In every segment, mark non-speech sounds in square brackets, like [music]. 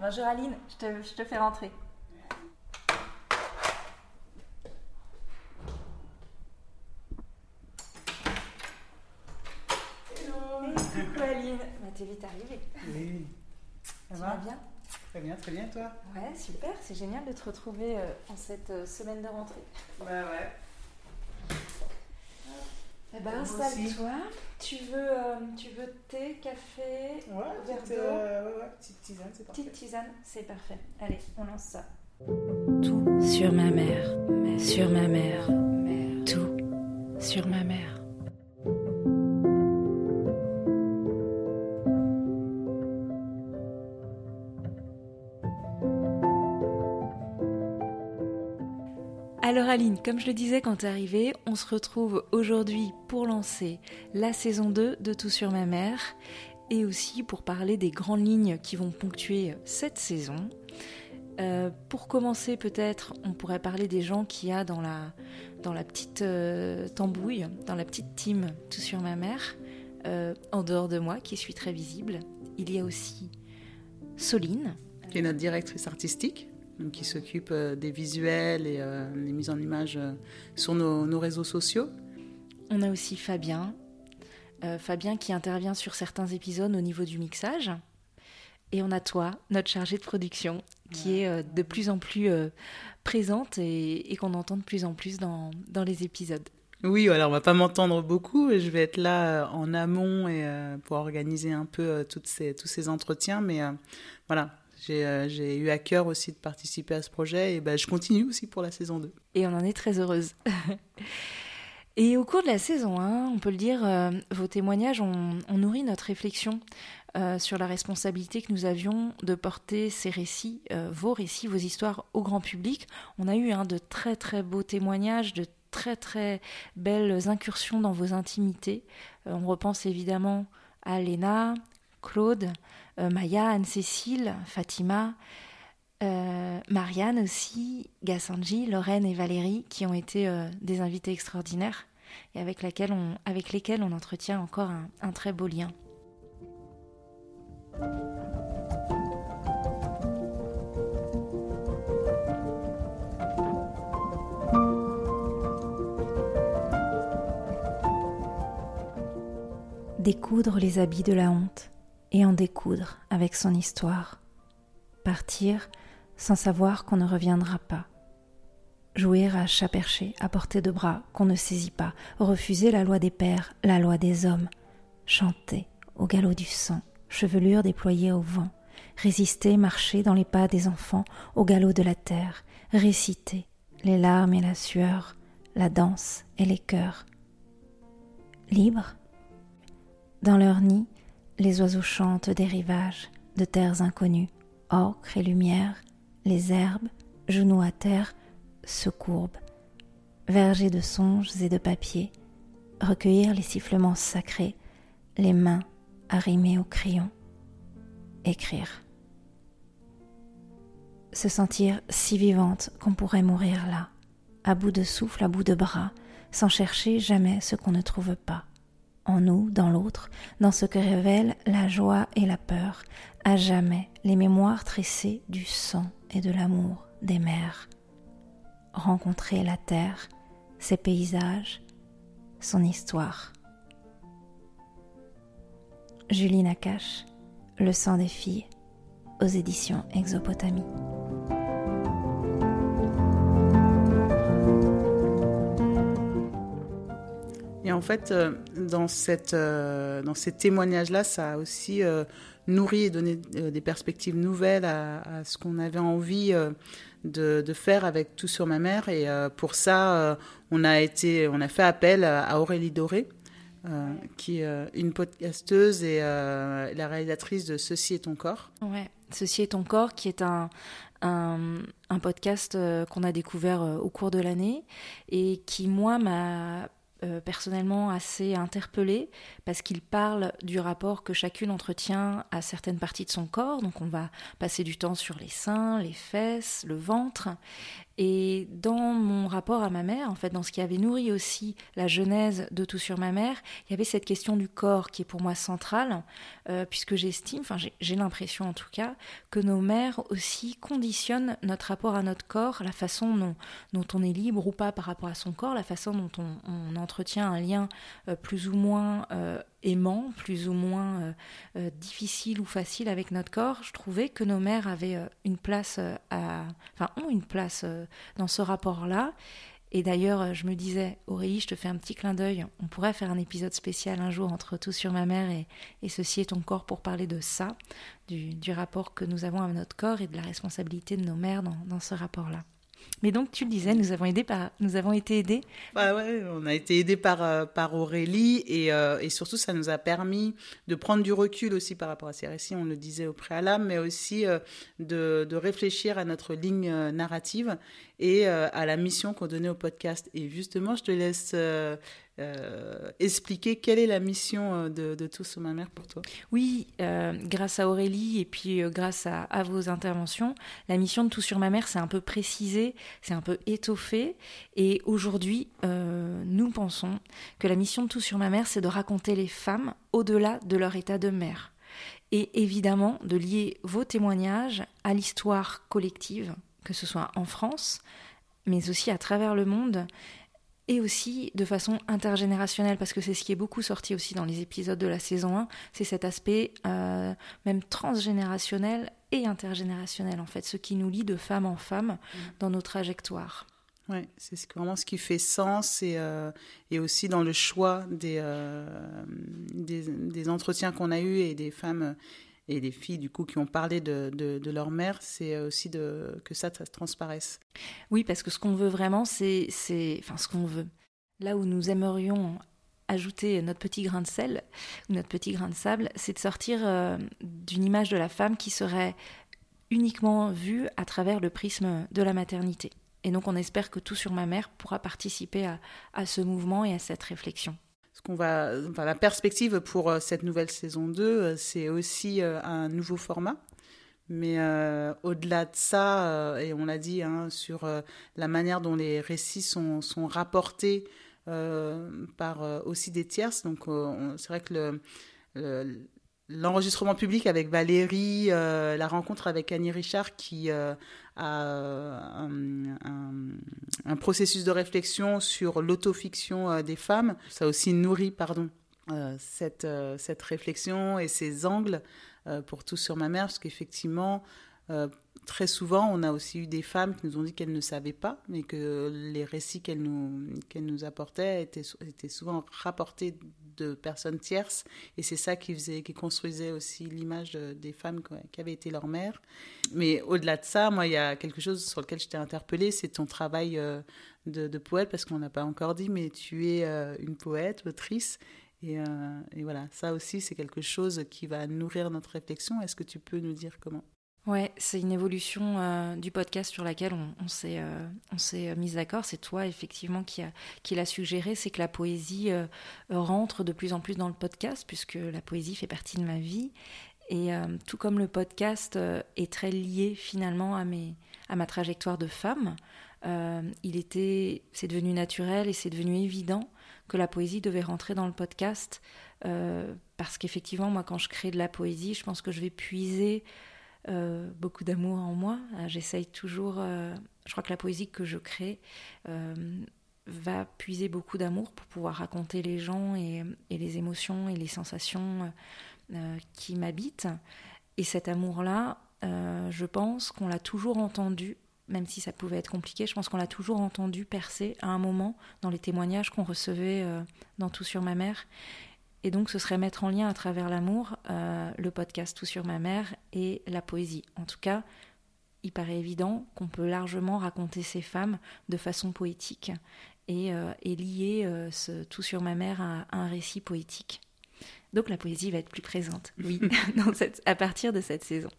Bonjour Aline, je te, je te fais rentrer. Hello Coucou Aline, bah, t'es vite arrivée. Oui. Ça Tu va bien? Très bien, très bien, toi? Ouais, super, c'est génial de te retrouver euh, en cette euh, semaine de rentrée. Bah ouais. Eh ben, installe-toi. Tu veux, euh, tu veux thé, café, Ouais, Verre d'eau. euh, ouais, ouais, petite tisane, c'est parfait. petite tisane C'est parfait. Allez, on lance ça. Tout sur ma mère, sur ma mère, tout sur ma mère. Comme je le disais quand t'es arrivée, on se retrouve aujourd'hui pour lancer la saison 2 de Tout sur ma mère et aussi pour parler des grandes lignes qui vont ponctuer cette saison. Euh, pour commencer peut-être, on pourrait parler des gens qu'il y a dans la, dans la petite euh, tambouille, dans la petite team Tout sur ma mère. Euh, en dehors de moi, qui suis très visible, il y a aussi Soline, Qui est notre directrice artistique, qui s'occupe euh, des visuels et euh, les mises en image euh, sur nos, nos réseaux sociaux. On a aussi Fabien. Fabien qui intervient sur certains épisodes au niveau du mixage. Et on a toi, notre chargée de production, qui est de plus en plus présente et, et qu'on entend de plus en plus dans, dans les épisodes. Oui, alors on va pas m'entendre beaucoup, je vais être là en amont et pour organiser un peu toutes ces, tous ces entretiens, mais voilà, j'ai euh, j'ai eu à cœur aussi de participer à ce projet et ben, je continue aussi pour la saison 2. Et on en est très heureuse. [laughs] Et au cours de la saison 1, on peut le dire, euh, vos témoignages ont, nourri notre réflexion euh, sur la responsabilité que nous avions de porter ces récits, vos récits, vos histoires au grand public. On a eu de très très beaux témoignages, de très très belles incursions dans vos intimités. On repense évidemment à Léna, Claude, euh, Maya, Anne-Cécile, Fatima, euh, Marianne aussi, Gassanji, Lorraine et Valérie, qui ont été euh, des invités extraordinaires et avec, lesquels on entretient encore un, un très beau lien. Découdre les habits de la honte et en découdre avec son histoire. Partir sans savoir qu'on ne reviendra pas. Jouer à chat perché à portée de bras qu'on ne saisit pas. Refuser la loi des pères, la loi des hommes. Chanter au galop du sang, chevelure déployée au vent. Résister, marcher dans les pas des enfants au galop de la terre. Réciter les larmes et la sueur, la danse et les cœurs. Libre? Dans leur nid, les oiseaux chantent des rivages, de terres inconnues, ocre et lumière, les herbes, genoux à terre, se courbent. Vergers de songes et de papier, recueillir les sifflements sacrés, les mains arrimées au crayon. Écrire. Se sentir si vivante qu'on pourrait mourir là, à bout de souffle, à bout de bras, sans chercher jamais ce qu'on ne trouve pas en nous, dans l'autre, dans ce que révèlent la joie et la peur, à jamais les mémoires tressées du sang et de l'amour des mères. Rencontrer la terre, ses paysages, son histoire. Julie Nakache, Le sang des filles, aux éditions Exopotamie. Et en fait, euh, dans, cette, euh, dans ces témoignages-là, ça a aussi euh, nourri et donné des perspectives nouvelles à, ce qu'on avait envie de, faire avec Tout sur ma mère. Et pour ça, on, a été, on a fait appel à, Aurélie Doré, qui est une podcasteuse et la réalisatrice de Ceci est ton corps. Ouais. Ceci est ton corps, qui est un, un, podcast qu'on a découvert au cours de l'année et qui, moi, m'a euh, personnellement assez interpellée parce qu'il parle du rapport que chacune entretient à certaines parties de son corps. Donc on va passer du temps sur les seins, les fesses, le ventre. Et dans mon rapport à ma mère, en fait, dans ce qui avait nourri aussi la genèse de Tout sur ma mère, il y avait cette question du corps qui est pour moi centrale, euh, puisque j'estime, enfin j'ai l'impression en tout cas, que nos mères aussi conditionnent notre rapport à notre corps, la façon dont, on est libre ou pas par rapport à son corps, la façon dont on, on entretient un lien euh, plus ou moins euh, aimant, plus ou moins euh, euh, difficile ou facile avec notre corps, je trouvais que nos mères avaient euh, une place à, enfin ont une place dans ce rapport-là. Et d'ailleurs, je me disais, Aurélie, je te fais un petit clin d'œil. On pourrait faire un épisode spécial un jour entre Tout sur ma mère et, Ceci est ton corps pour parler de ça, du, rapport que nous avons à notre corps et de la responsabilité de nos mères dans ce rapport-là. Mais donc, tu le disais, nous avons, été aidés. Bah ouais, on a été aidés par, euh, par Aurélie et, euh, et, surtout, ça nous a permis de prendre du recul aussi par rapport à ces récits, on le disait au préalable, mais aussi euh, de, de, réfléchir à notre ligne narrative et à la mission qu'on donnait au podcast. Et justement, je te laisse euh, expliquer quelle est la mission euh, de, de Tous sur ma mère pour toi? Oui, euh, grâce à Aurélie et puis grâce à, vos interventions, la mission de Tout sur ma mère, c'est un peu précisé, c'est un peu étoffé. Et aujourd'hui, nous pensons que la mission de Tout sur ma mère, c'est de raconter les femmes au-delà de leur état de mère. Et évidemment, de lier vos témoignages à l'histoire collective, que ce soit en France, mais aussi à travers le monde et aussi de façon intergénérationnelle, parce que c'est ce qui est beaucoup sorti aussi dans les épisodes de la saison 1, c'est cet aspect euh, même transgénérationnel et intergénérationnel, en fait, ce qui nous lie de femme en femme mmh. dans nos trajectoires. Oui, c'est vraiment ce qui fait sens et, euh, et aussi dans le choix des, euh, des, des, entretiens qu'on a eus et des femmes et les filles du coup qui ont parlé de, de, leur mère, c'est aussi de, que ça, ça transparaisse. Oui, parce que ce qu'on veut vraiment, c'est, enfin ce qu'on veut. Là où nous aimerions ajouter notre petit grain de sel ou notre petit grain de sable, c'est de sortir euh, d'une image de la femme qui serait uniquement vue à travers le prisme de la maternité. Et donc on espère que tout sur ma mère pourra participer à, à ce mouvement et à cette réflexion ce qu'on va, enfin, la perspective pour euh, cette nouvelle saison 2, euh, c'est aussi euh, un nouveau format. Mais au-delà de ça, et on l'a dit, hein, sur la manière dont les récits sont, sont rapportés par aussi des tierces, donc c'est vrai que le l'enregistrement public avec Valérie, euh, la rencontre avec Annie Richard qui euh, a un, un, processus de réflexion sur l'autofiction euh, des femmes. Ça aussi nourri pardon, cette, cette réflexion et ces angles pour tout sur ma mère, parce qu'effectivement, très souvent, on a aussi eu des femmes qui nous ont dit qu'elles ne savaient pas, mais que les récits qu'elles nous, qu'elles nous apportaient étaient, étaient souvent rapportés de personnes tierces. Et c'est ça qui, faisait, qui construisait aussi l'image des femmes qui avaient été leur mère. Mais au-delà de ça, moi, il y a quelque chose sur lequel je t'ai interpellée, c'est ton travail euh, de, de, poète, parce qu'on n'a pas encore dit, mais tu es euh, une poète, autrice. Et, euh, et voilà, ça aussi, c'est quelque chose qui va nourrir notre réflexion. Est-ce que tu peux nous dire comment? Ouais, c'est une évolution euh, du podcast sur laquelle on, s'est euh, mis d'accord. C'est toi effectivement qui a l'a suggéré, c'est que la poésie euh, rentre de plus en plus dans le podcast puisque la poésie fait partie de ma vie et euh, tout comme le podcast est très lié finalement à à ma trajectoire de femme, il était c'est devenu naturel et c'est devenu évident que la poésie devait rentrer dans le podcast parce qu'effectivement moi quand je crée de la poésie, je pense que je vais puiser euh, beaucoup d'amour en moi. Euh, j'essaye toujours, euh, je crois que la poésie que je crée va puiser beaucoup d'amour pour pouvoir raconter les gens et, et, les émotions et les sensations qui m'habitent. Et cet amour-là, je pense qu'on l'a toujours entendu, même si ça pouvait être compliqué, je pense qu'on l'a toujours entendu percer à un moment dans les témoignages qu'on recevait dans Tout sur ma mère. Et donc, ce serait mettre en lien à travers l'amour le podcast Tout sur ma mère et la poésie. En tout cas, il paraît évident qu'on peut largement raconter ces femmes de façon poétique et, euh, et lier euh, ce Tout sur ma mère à, à, un récit poétique. Donc, la poésie va être plus présente, oui, [laughs] [laughs] dans cette, à partir de cette saison.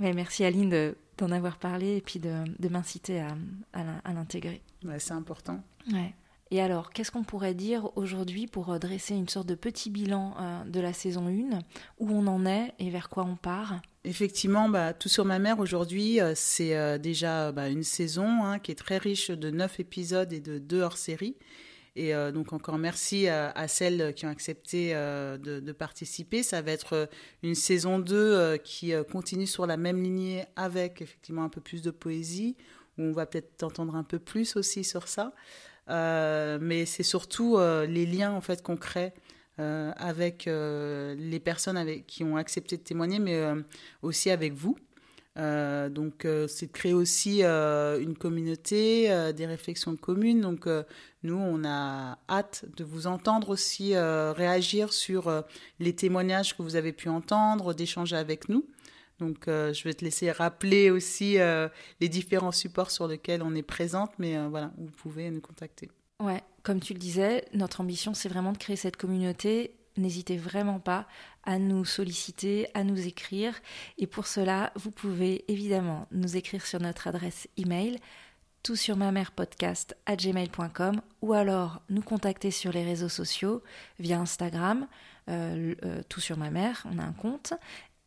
Mais merci Aline d'en de, avoir parlé et puis de, de m'inciter à, à l'intégrer. Ouais, C'est important. Ouais. Et alors, qu'est-ce qu'on pourrait dire aujourd'hui pour euh, dresser une sorte de petit bilan euh, de la saison 1, où on en est et vers quoi on part? Effectivement, bah, Tout sur ma mère aujourd'hui, euh, c'est déjà bah, une saison hein, qui est très riche de 9 épisodes et de 2 hors-série. Et donc encore merci à, celles qui ont accepté de, participer. Ça va être une saison 2 qui continue sur la même lignée avec effectivement un peu plus de poésie, où on va peut-être entendre un peu plus aussi sur ça. Euh, mais c'est surtout euh, les liens en fait qu'on crée euh, avec les personnes avec, qui ont accepté de témoigner, mais aussi avec vous. donc, c'est de créer aussi une communauté, des réflexions communes. Donc, nous, on a hâte de vous entendre aussi réagir sur les témoignages que vous avez pu entendre, d'échanger avec nous. Donc, je vais te laisser rappeler aussi les différents supports sur lesquels on est présente, mais voilà, vous pouvez nous contacter. Ouais, comme tu le disais, notre ambition, c'est vraiment de créer cette communauté. N'hésitez vraiment pas à nous solliciter, à nous écrire. Et pour cela, vous pouvez évidemment nous écrire sur notre adresse email tout sur ma mère podcast à gmail.com ou alors nous contacter sur les réseaux sociaux via Instagram, euh, euh, tout sur ma mère, on a un compte,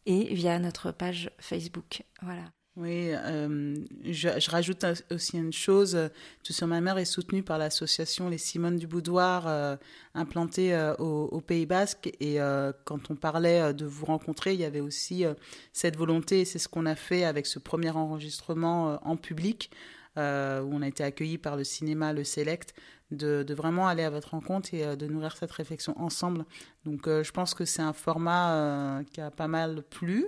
et via notre page Facebook. Voilà. Oui, euh, je, rajoute aussi une chose. Tout sur ma mère est soutenu par l'association Les Simones du Boudoir, euh, implantée euh, au, Pays Basque. Et quand on parlait de vous rencontrer, il y avait aussi cette volonté, c'est ce qu'on a fait avec ce premier enregistrement en public, où on a été accueillis par le cinéma Le Select, de, de, vraiment aller à votre rencontre et de nourrir cette réflexion ensemble. Donc je pense que c'est un format qui a pas mal plu.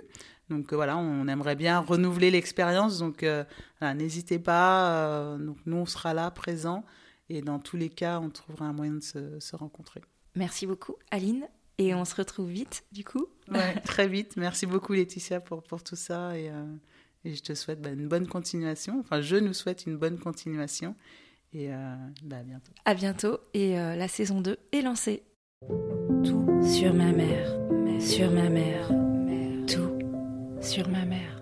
Donc euh, voilà, on aimerait bien renouveler l'expérience. Donc euh, n'hésitez pas. Euh, donc nous, on sera là, présents. Et dans tous les cas, on trouvera un moyen de se, rencontrer. Merci beaucoup, Aline. Et on se retrouve vite, du coup. Ouais, [laughs] très vite. Merci beaucoup, Laetitia, pour, pour tout ça. Et, je te souhaite bah, une bonne continuation. Enfin, je nous souhaite une bonne continuation. Et bah, à bientôt. À bientôt. Et la saison 2 est lancée. Tout sur ma mère. Sur ma mère sur ma mère.